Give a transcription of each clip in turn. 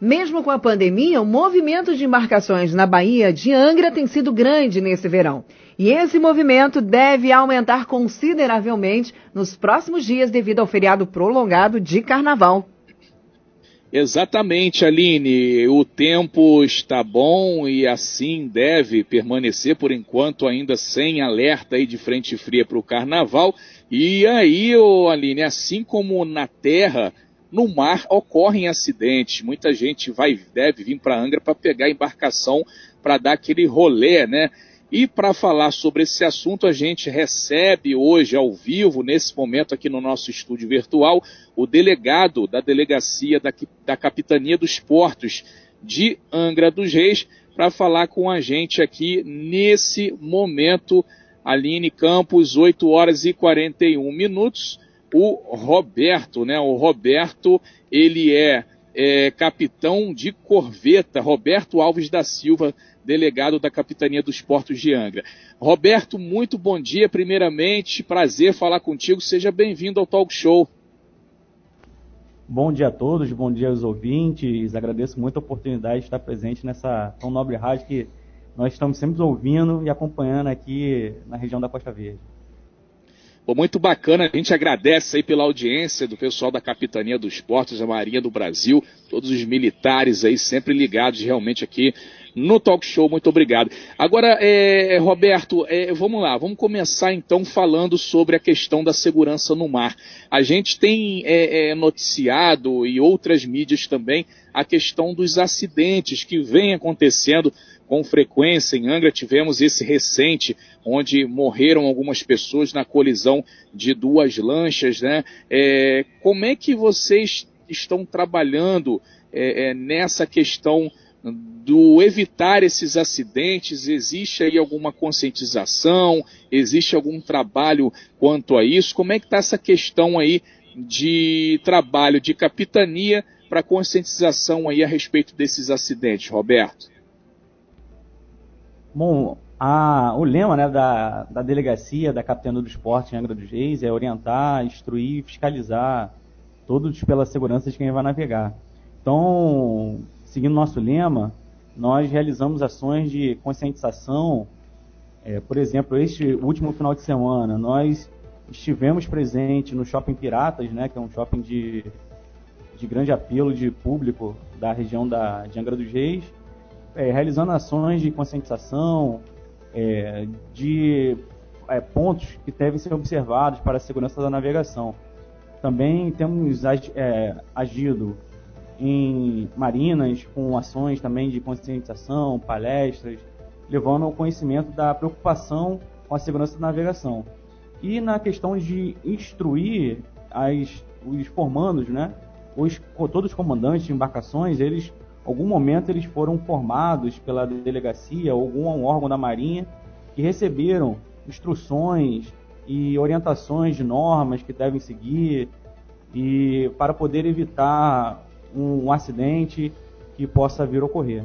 Mesmo com a pandemia, o movimento de embarcações na Baía de Angra tem sido grande nesse verão. E esse movimento deve aumentar consideravelmente nos próximos dias devido ao feriado prolongado de carnaval. Exatamente, Aline. O tempo está bom e assim deve permanecer por enquanto, ainda sem alerta aí de frente fria para o carnaval. E aí, oh, Aline, assim como na terra, no mar ocorrem acidentes. Muita gente vai deve vir para Angra para pegar a embarcação para dar aquele rolê, né? E para falar sobre esse assunto, a gente recebe hoje ao vivo, nesse momento aqui no nosso estúdio virtual, o delegado da delegacia da, da Capitania dos Portos de Angra dos Reis, para falar com a gente aqui nesse momento. Aline Campos, 8 horas e 41 minutos o Roberto, né? O Roberto, ele é, é capitão de corveta, Roberto Alves da Silva, delegado da Capitania dos Portos de Angra. Roberto, muito bom dia, primeiramente, prazer falar contigo, seja bem-vindo ao Talk Show. Bom dia a todos, bom dia aos ouvintes, agradeço muito a oportunidade de estar presente nessa tão nobre rádio que nós estamos sempre ouvindo e acompanhando aqui na região da Costa Verde. Bom, muito bacana, a gente agradece aí pela audiência do pessoal da Capitania dos Portos, da Marinha do Brasil, todos os militares aí sempre ligados realmente aqui no Talk Show, muito obrigado. Agora, é, Roberto, é, vamos lá, vamos começar então falando sobre a questão da segurança no mar. A gente tem é, é noticiado e outras mídias também a questão dos acidentes que vem acontecendo com frequência. Em Angra tivemos esse recente, onde morreram algumas pessoas na colisão de duas lanchas. Né? É, como é que vocês estão trabalhando é, é, nessa questão do evitar esses acidentes? Existe aí alguma conscientização? Existe algum trabalho quanto a isso? Como é que está essa questão aí de trabalho de capitania para conscientização aí a respeito desses acidentes, Roberto? Bom, a, o lema né, da, da delegacia da Capitania do Esporte em Angra dos Reis é orientar, instruir, fiscalizar todos pela segurança de quem vai navegar. Então, seguindo nosso lema, nós realizamos ações de conscientização. É, por exemplo, este último final de semana, nós estivemos presentes no Shopping Piratas, né, que é um shopping de, de grande apelo de público da região da, de Angra dos Reis, é, realizando ações de conscientização, é, de é, pontos que devem ser observados para a segurança da navegação. Também temos é, agido em marinas com ações também de conscientização, palestras, levando ao conhecimento da preocupação com a segurança da navegação. E na questão de instruir as, os formandos, né, os, todos os comandantes de embarcações, eles algum momento eles foram formados pela delegacia ou algum órgão da Marinha que receberam instruções e orientações de normas que devem seguir e para poder evitar um, um acidente que possa vir a ocorrer.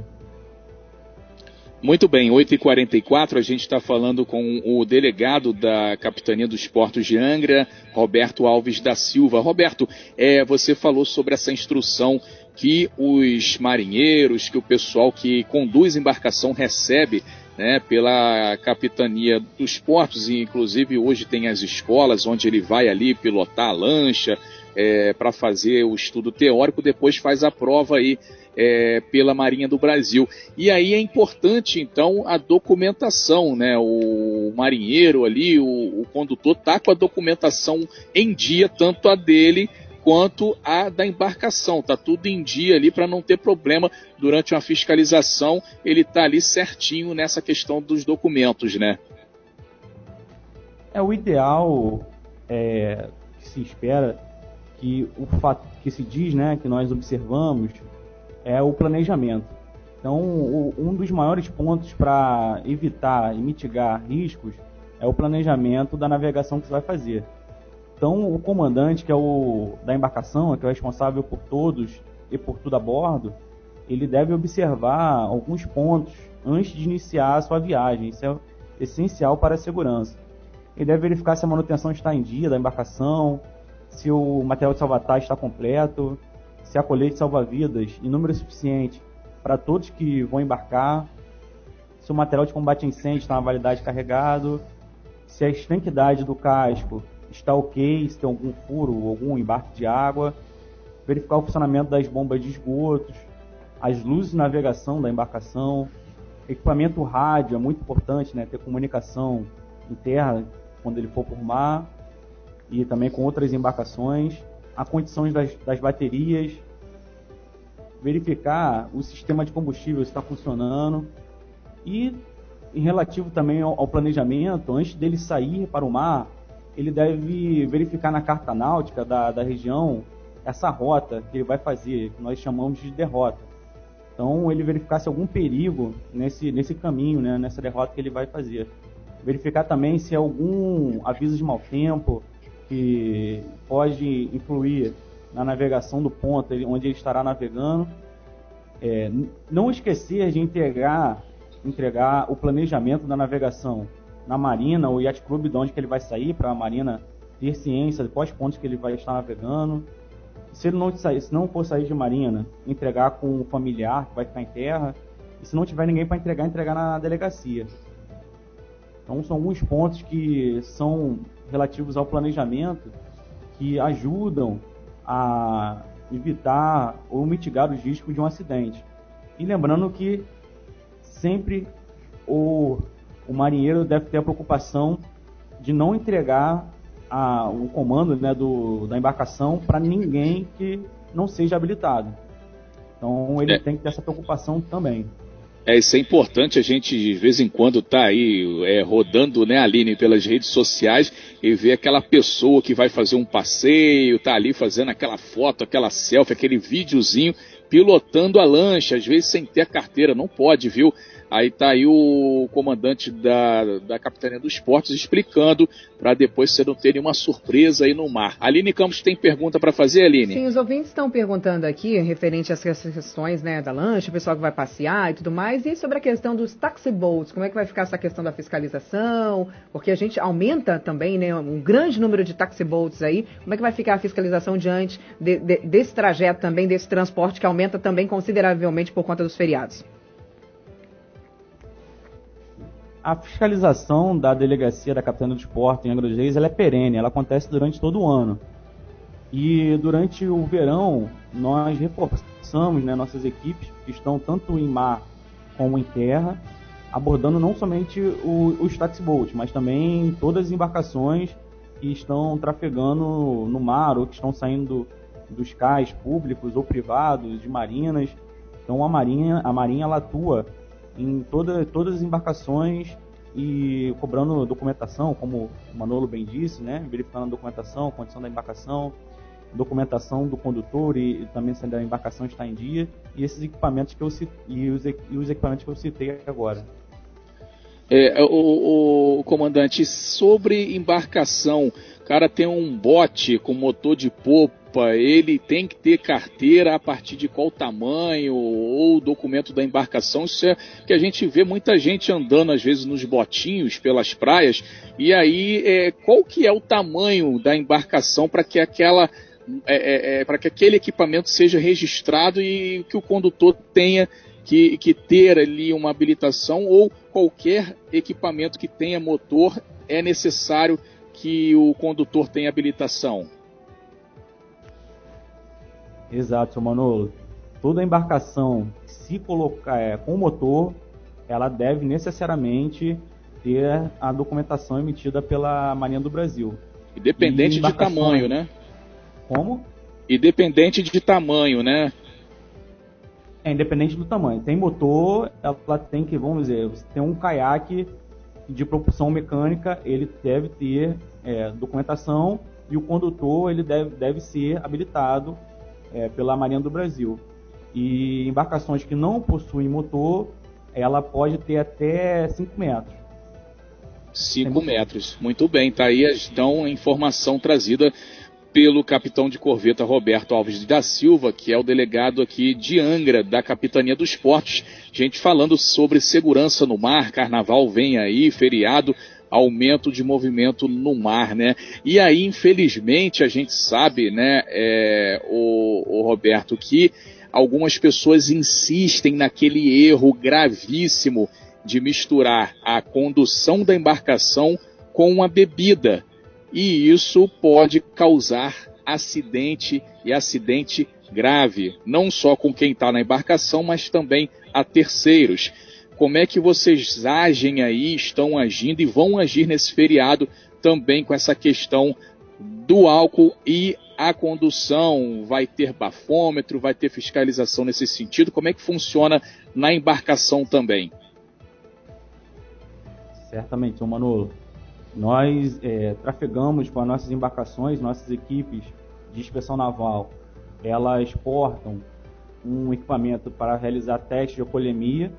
Muito bem, 8h44, a gente está falando com o delegado da Capitania dos Portos de Angra, Roberto Alves da Silva. Roberto, é, você falou sobre essa instrução que os marinheiros, que o pessoal que conduz embarcação recebe né, pela capitania dos portos, e inclusive hoje tem as escolas onde ele vai ali pilotar a lancha é, para fazer o estudo teórico, depois faz a prova aí é, pela Marinha do Brasil. E aí é importante, então, a documentação, né? O marinheiro ali, o, o condutor, tá com a documentação em dia, tanto a dele quanto a da embarcação. Tá tudo em dia ali para não ter problema durante uma fiscalização. Ele tá ali certinho nessa questão dos documentos, né? É o ideal é, que se espera que o fato que se diz, né, que nós observamos é o planejamento. Então, o, um dos maiores pontos para evitar e mitigar riscos é o planejamento da navegação que você vai fazer. Então, o comandante, que é o da embarcação, que é o responsável por todos e por tudo a bordo, ele deve observar alguns pontos antes de iniciar a sua viagem. Isso é essencial para a segurança. Ele deve verificar se a manutenção está em dia da embarcação, se o material de salvatar está completo, se há colete salva-vidas em número suficiente para todos que vão embarcar, se o material de combate a incêndio está na validade carregado, se a estanquidade do casco está ok, se tem algum furo algum embarque de água, verificar o funcionamento das bombas de esgotos, as luzes de navegação da embarcação, equipamento rádio é muito importante, né, ter comunicação em terra quando ele for por mar e também com outras embarcações, a condições das, das baterias, verificar o sistema de combustível está funcionando e em relativo também ao, ao planejamento, antes dele sair para o mar, ele deve verificar na carta náutica da, da região essa rota que ele vai fazer, que nós chamamos de derrota. Então, ele verificar se algum perigo nesse, nesse caminho, né, nessa derrota que ele vai fazer. Verificar também se algum aviso de mau tempo que pode influir na navegação do ponto onde ele estará navegando. É, não esquecer de entregar, entregar o planejamento da navegação na Marina, o Yacht Club, de onde que ele vai sair, para a Marina ter ciência de quais pontos que ele vai estar navegando. Se ele não, sair, se não for sair de Marina, entregar com um familiar que vai ficar em terra. E se não tiver ninguém para entregar, entregar na delegacia. Então são alguns pontos que são relativos ao planejamento que ajudam a evitar ou mitigar os riscos de um acidente. E lembrando que sempre o, o marinheiro deve ter a preocupação de não entregar a, o comando né, do, da embarcação para ninguém que não seja habilitado. Então ele é. tem que ter essa preocupação também. É, isso é importante, a gente de vez em quando tá aí é, rodando, né, Aline, pelas redes sociais e ver aquela pessoa que vai fazer um passeio, tá ali fazendo aquela foto, aquela selfie, aquele videozinho, pilotando a lancha, às vezes sem ter a carteira, não pode, viu? Aí tá aí o comandante da, da Capitania dos Esportes explicando para depois você não ter nenhuma surpresa aí no mar. Aline Campos tem pergunta para fazer, Aline? Sim, os ouvintes estão perguntando aqui, referente às questões né, da lancha, o pessoal que vai passear e tudo mais, e sobre a questão dos taxi boats, como é que vai ficar essa questão da fiscalização? Porque a gente aumenta também, né, um grande número de taxi boats aí, como é que vai ficar a fiscalização diante de, de, desse trajeto também, desse transporte que aumenta também consideravelmente por conta dos feriados? A fiscalização da delegacia da Capitania do Esporte em Angra dos Reis ela é perene, ela acontece durante todo o ano. E durante o verão, nós reforçamos né, nossas equipes que estão tanto em mar como em terra, abordando não somente o, os taxiboats, mas também todas as embarcações que estão trafegando no mar ou que estão saindo dos cais públicos ou privados, de marinas. Então a Marinha, a Marinha ela atua em toda, todas as embarcações e cobrando documentação, como o Manolo bem disse, né? verificando a documentação, a condição da embarcação, documentação do condutor e, e também se a embarcação está em dia, e esses equipamentos que eu e os, e os equipamentos que eu citei agora. É, o, o, comandante, sobre embarcação, o cara tem um bote com motor de popa, ele tem que ter carteira a partir de qual tamanho ou documento da embarcação. Isso é que a gente vê muita gente andando às vezes nos botinhos pelas praias. E aí, é, qual que é o tamanho da embarcação para que aquela é, é, é para que aquele equipamento seja registrado e que o condutor tenha que, que ter ali uma habilitação ou qualquer equipamento que tenha motor é necessário que o condutor tenha habilitação. Exato, seu Manolo. Toda embarcação, se colocar é, com motor, ela deve necessariamente ter a documentação emitida pela Marinha do Brasil. Independente de tamanho, né? Como? Independente de tamanho, né? É independente do tamanho. Tem motor, ela tem que, vamos dizer, tem um caiaque de propulsão mecânica, ele deve ter é, documentação e o condutor ele deve, deve ser habilitado é, pela Marinha do Brasil. E embarcações que não possuem motor, ela pode ter até 5 metros. 5 metros, muito bem, tá aí então a informação trazida pelo capitão de corveta Roberto Alves da Silva, que é o delegado aqui de Angra, da Capitania dos Portos. Gente falando sobre segurança no mar, carnaval vem aí, feriado. Aumento de movimento no mar, né? E aí, infelizmente, a gente sabe, né, é, o, o Roberto, que algumas pessoas insistem naquele erro gravíssimo de misturar a condução da embarcação com a bebida. E isso pode causar acidente e acidente grave, não só com quem está na embarcação, mas também a terceiros. Como é que vocês agem aí, estão agindo e vão agir nesse feriado também com essa questão do álcool e a condução? Vai ter bafômetro, vai ter fiscalização nesse sentido? Como é que funciona na embarcação também? Certamente, São Manolo. Nós é, trafegamos com as nossas embarcações, nossas equipes de inspeção naval. Elas portam um equipamento para realizar testes de alcoolemia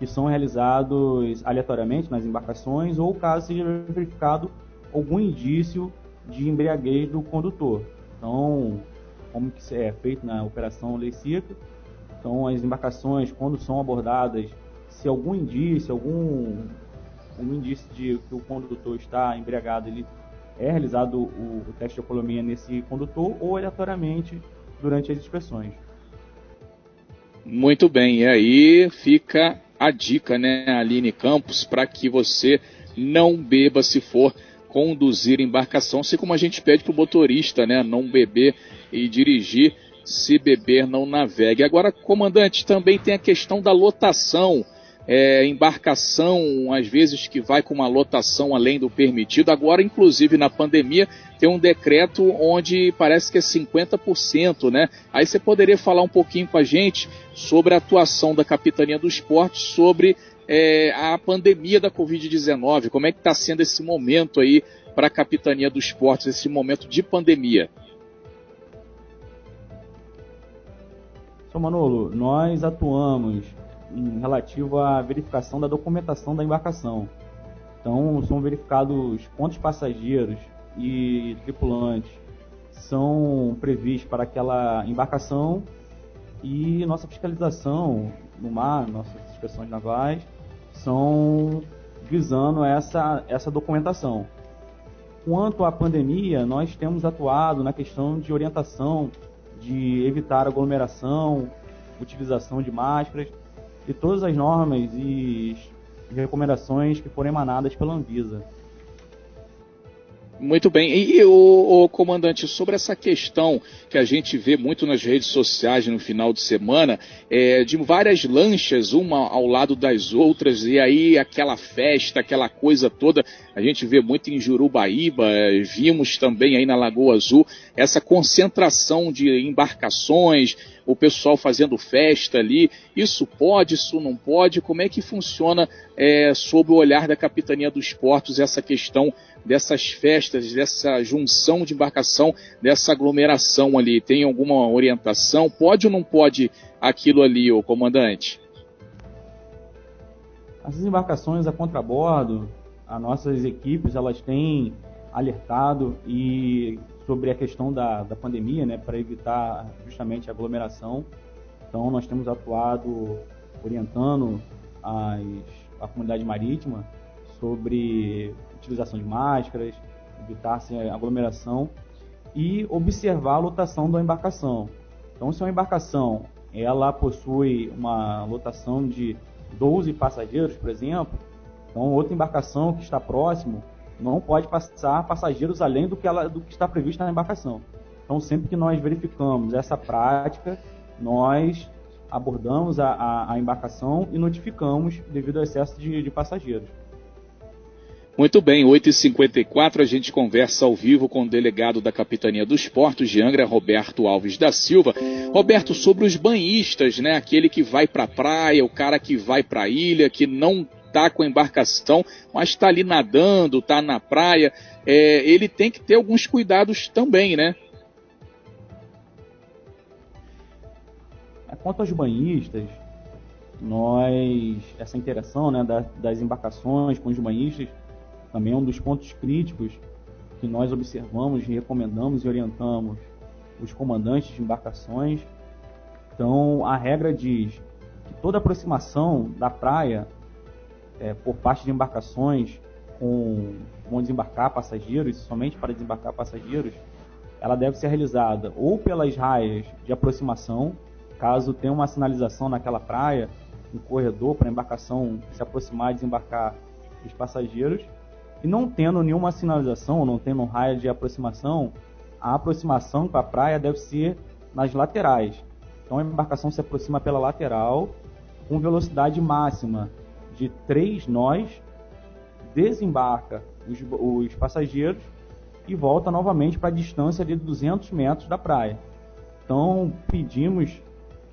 que são realizados aleatoriamente nas embarcações ou caso seja verificado algum indício de embriaguez do condutor. Então, como que é feito na operação Lei Seca, então as embarcações quando são abordadas, se algum indício, algum, algum indício de que o condutor está embriagado, ele é realizado o, o teste de alcoolemia nesse condutor ou aleatoriamente durante as inspeções. Muito bem, e aí fica a dica, né, Aline Campos, para que você não beba se for conduzir embarcação, assim como a gente pede para o motorista, né, não beber e dirigir, se beber não navegue. Agora, comandante, também tem a questão da lotação é, embarcação, às vezes que vai com uma lotação além do permitido. Agora, inclusive na pandemia, tem um decreto onde parece que é 50%, né? Aí você poderia falar um pouquinho com a gente sobre a atuação da Capitania do Esporte sobre é, a pandemia da Covid-19. Como é que está sendo esse momento aí para a Capitania do Esporte, esse momento de pandemia? São Manolo, nós atuamos em relativo à verificação da documentação da embarcação. Então, são verificados quantos passageiros e tripulantes são previstos para aquela embarcação e nossa fiscalização no mar, nossas inspeções navais, são visando essa, essa documentação. Quanto à pandemia, nós temos atuado na questão de orientação, de evitar aglomeração, utilização de máscaras e todas as normas e recomendações que foram emanadas pela Anvisa. Muito bem. E, o, o, comandante, sobre essa questão que a gente vê muito nas redes sociais no final de semana, é, de várias lanchas, uma ao lado das outras, e aí aquela festa, aquela coisa toda, a gente vê muito em Jurubaíba, é, vimos também aí na Lagoa Azul, essa concentração de embarcações, o pessoal fazendo festa ali. Isso pode, isso não pode? Como é que funciona é, sob o olhar da Capitania dos Portos essa questão dessas festas, dessa junção de embarcação, dessa aglomeração ali? Tem alguma orientação? Pode ou não pode aquilo ali, o comandante? As embarcações a contrabordo, as nossas equipes, elas têm alertado e sobre a questão da, da pandemia, né, para evitar justamente a aglomeração. Então, nós temos atuado orientando as, a comunidade marítima sobre utilização de máscaras, evitar-se aglomeração e observar a lotação da embarcação. Então, se uma embarcação ela possui uma lotação de 12 passageiros, por exemplo, então outra embarcação que está próximo não pode passar passageiros além do que, ela, do que está previsto na embarcação. Então, sempre que nós verificamos essa prática, nós abordamos a, a, a embarcação e notificamos devido ao excesso de, de passageiros. Muito bem, 8h54 a gente conversa ao vivo com o delegado da Capitania dos Portos de Angra, Roberto Alves da Silva. Roberto, sobre os banhistas, né? Aquele que vai para a praia, o cara que vai para a ilha, que não está com a embarcação, mas está ali nadando, está na praia, é, ele tem que ter alguns cuidados também, né? Quanto aos banhistas, nós essa interação né, das, das embarcações com os banhistas também é um dos pontos críticos que nós observamos, recomendamos e orientamos os comandantes de embarcações. Então, a regra diz que toda aproximação da praia é, por parte de embarcações com vão desembarcar passageiros, somente para desembarcar passageiros, ela deve ser realizada ou pelas raias de aproximação, caso tenha uma sinalização naquela praia, um corredor para a embarcação se aproximar e desembarcar os passageiros, e não tendo nenhuma sinalização, não tendo um raio de aproximação, a aproximação para a praia deve ser nas laterais. Então a embarcação se aproxima pela lateral com velocidade máxima de 3 nós, desembarca os, os passageiros e volta novamente para a distância de 200 metros da praia. Então pedimos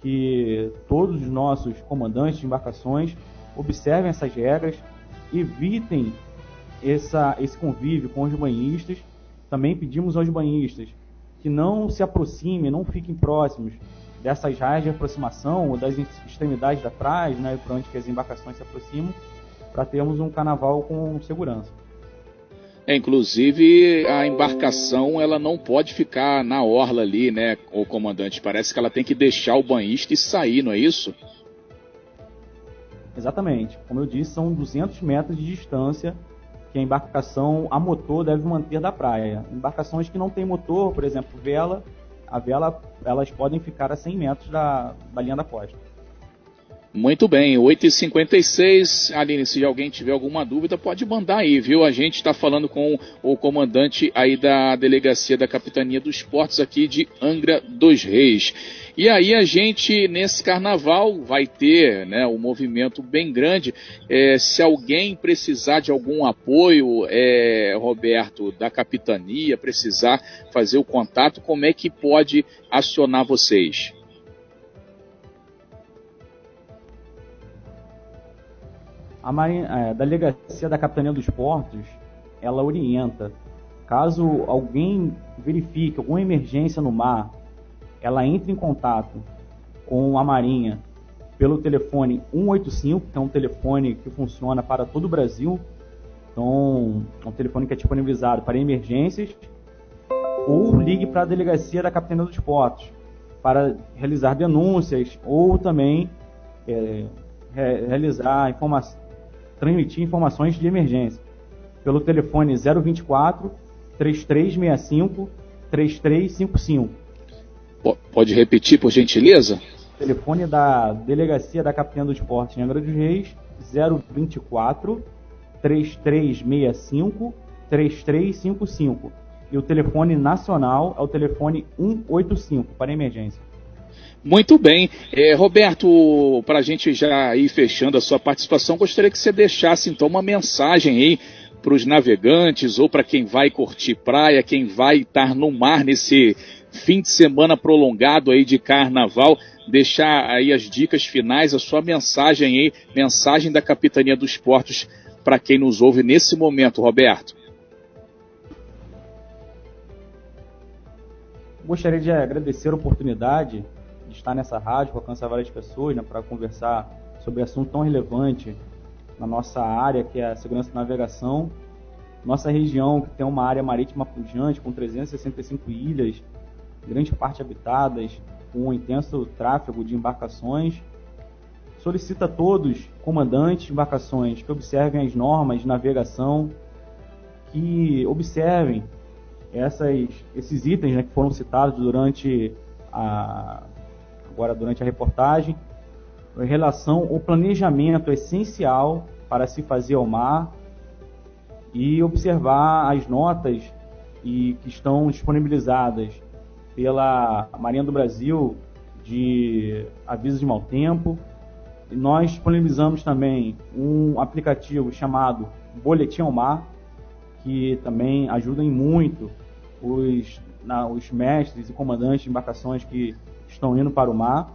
que todos os nossos comandantes de embarcações observem essas regras, evitem essa, esse convívio com os banhistas. Também pedimos aos banhistas que não se aproximem, não fiquem próximos dessas raias de aproximação ou das extremidades da praia, né, para onde que as embarcações se aproximam, para termos um carnaval com segurança. É, inclusive a embarcação ela não pode ficar na orla ali, né, o comandante? Parece que ela tem que deixar o banhista e sair, não é isso? Exatamente. Como eu disse, são 200 metros de distância que a embarcação a motor deve manter da praia. Embarcações que não têm motor, por exemplo, vela, a vela, elas podem ficar a 100 metros da, da linha da costa. Muito bem, 8h56. Aline, se alguém tiver alguma dúvida, pode mandar aí, viu? A gente está falando com o comandante aí da delegacia da Capitania dos Portos aqui de Angra dos Reis. E aí a gente, nesse carnaval, vai ter né, um movimento bem grande. É, se alguém precisar de algum apoio, é, Roberto, da capitania, precisar fazer o contato, como é que pode acionar vocês? A, Marinha, a delegacia da Capitania dos Portos, ela orienta. Caso alguém verifique alguma emergência no mar, ela entra em contato com a Marinha pelo telefone 185, que é um telefone que funciona para todo o Brasil. Então, é um telefone que é disponibilizado para emergências. Ou ligue para a delegacia da Capitania dos Portos para realizar denúncias ou também é, realizar informações transmitir informações de emergência pelo telefone 024 3365 3355. Pode repetir, por gentileza? Telefone da Delegacia da Capitã do Esporte em Angra dos Reis, 024 3365 3355. E o telefone nacional é o telefone 185 para emergência. Muito bem. É, Roberto, para a gente já ir fechando a sua participação, gostaria que você deixasse então uma mensagem aí para os navegantes ou para quem vai curtir praia, quem vai estar no mar nesse fim de semana prolongado aí de carnaval, deixar aí as dicas finais, a sua mensagem aí, mensagem da Capitania dos Portos para quem nos ouve nesse momento, Roberto. Gostaria de agradecer a oportunidade de estar nessa rádio, para alcançar várias pessoas, né, para conversar sobre assunto tão relevante na nossa área, que é a segurança da navegação. Nossa região, que tem uma área marítima pujante, com 365 ilhas, grande parte habitadas, com um intenso tráfego de embarcações, solicita a todos, comandantes de embarcações, que observem as normas de navegação, que observem essas, esses itens né, que foram citados durante a, agora durante a reportagem, em relação ao planejamento essencial para se fazer ao mar e observar as notas e que estão disponibilizadas pela Marinha do Brasil de aviso de mau tempo. E nós disponibilizamos também um aplicativo chamado Boletim ao Mar, que também ajuda muito os, na, os mestres e comandantes de embarcações que estão indo para o mar.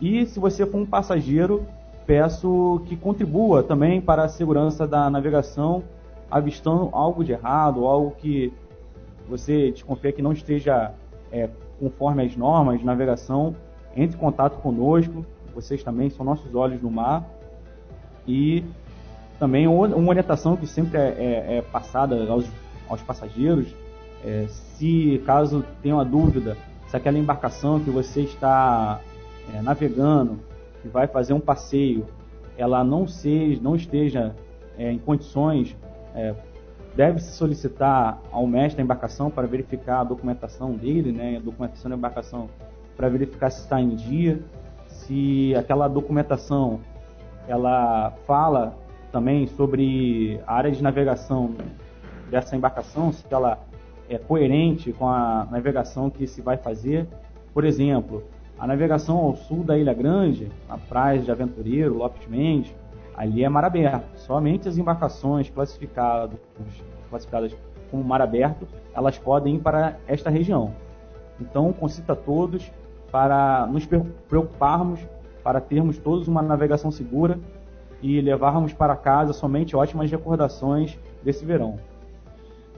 E se você for um passageiro, peço que contribua também para a segurança da navegação, avistando algo de errado, algo que você desconfia que não esteja é, conforme as normas de navegação, entre em contato conosco. Vocês também são nossos olhos no mar. E também uma orientação que sempre é, é, é passada aos, aos passageiros, é, se caso tenham a dúvida se aquela embarcação que você está é, navegando, que vai fazer um passeio, ela não, seja, não esteja é, em condições é, deve-se solicitar ao mestre da embarcação para verificar a documentação dele, né, a documentação da embarcação para verificar se está em dia, se aquela documentação ela fala também sobre a área de navegação dessa embarcação, se ela é coerente com a navegação que se vai fazer. Por exemplo, a navegação ao sul da Ilha Grande, a praia de Aventureiro, Lopes Mendes, ali é mar aberto. Somente as embarcações classificadas, classificadas como mar aberto, elas podem ir para esta região. Então, concita todos para nos preocuparmos, para termos todos uma navegação segura e levarmos para casa somente ótimas recordações desse verão.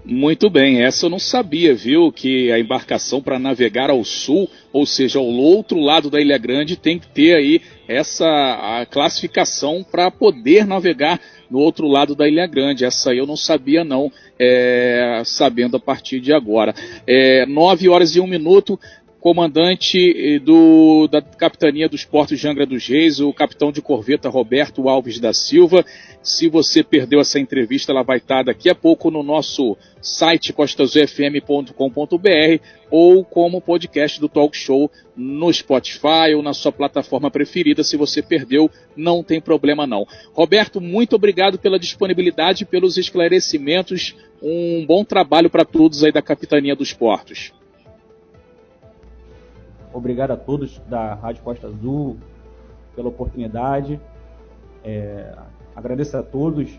Muito bem, essa eu não sabia, viu? Que a embarcação para navegar ao sul, ou seja, ao outro lado da Ilha Grande, tem que ter aí essa classificação para poder navegar no outro lado da Ilha Grande. Essa eu não sabia, não, é, sabendo a partir de agora. É, 9 horas e um minuto comandante eh, do, da Capitania dos Portos de Angra dos Reis, o capitão de corveta Roberto Alves da Silva. Se você perdeu essa entrevista, ela vai estar daqui a pouco no nosso site costasufm.com.br ou como podcast do Talk Show no Spotify ou na sua plataforma preferida. Se você perdeu, não tem problema não. Roberto, muito obrigado pela disponibilidade, pelos esclarecimentos. Um bom trabalho para todos aí da Capitania dos Portos. Obrigado a todos da Rádio Costa Azul pela oportunidade. É, agradeço a todos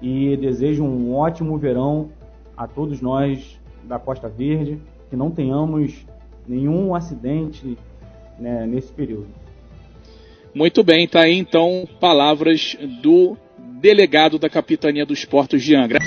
e desejo um ótimo verão a todos nós da Costa Verde, que não tenhamos nenhum acidente né, nesse período. Muito bem, tá aí então palavras do delegado da Capitania dos Portos de Angra.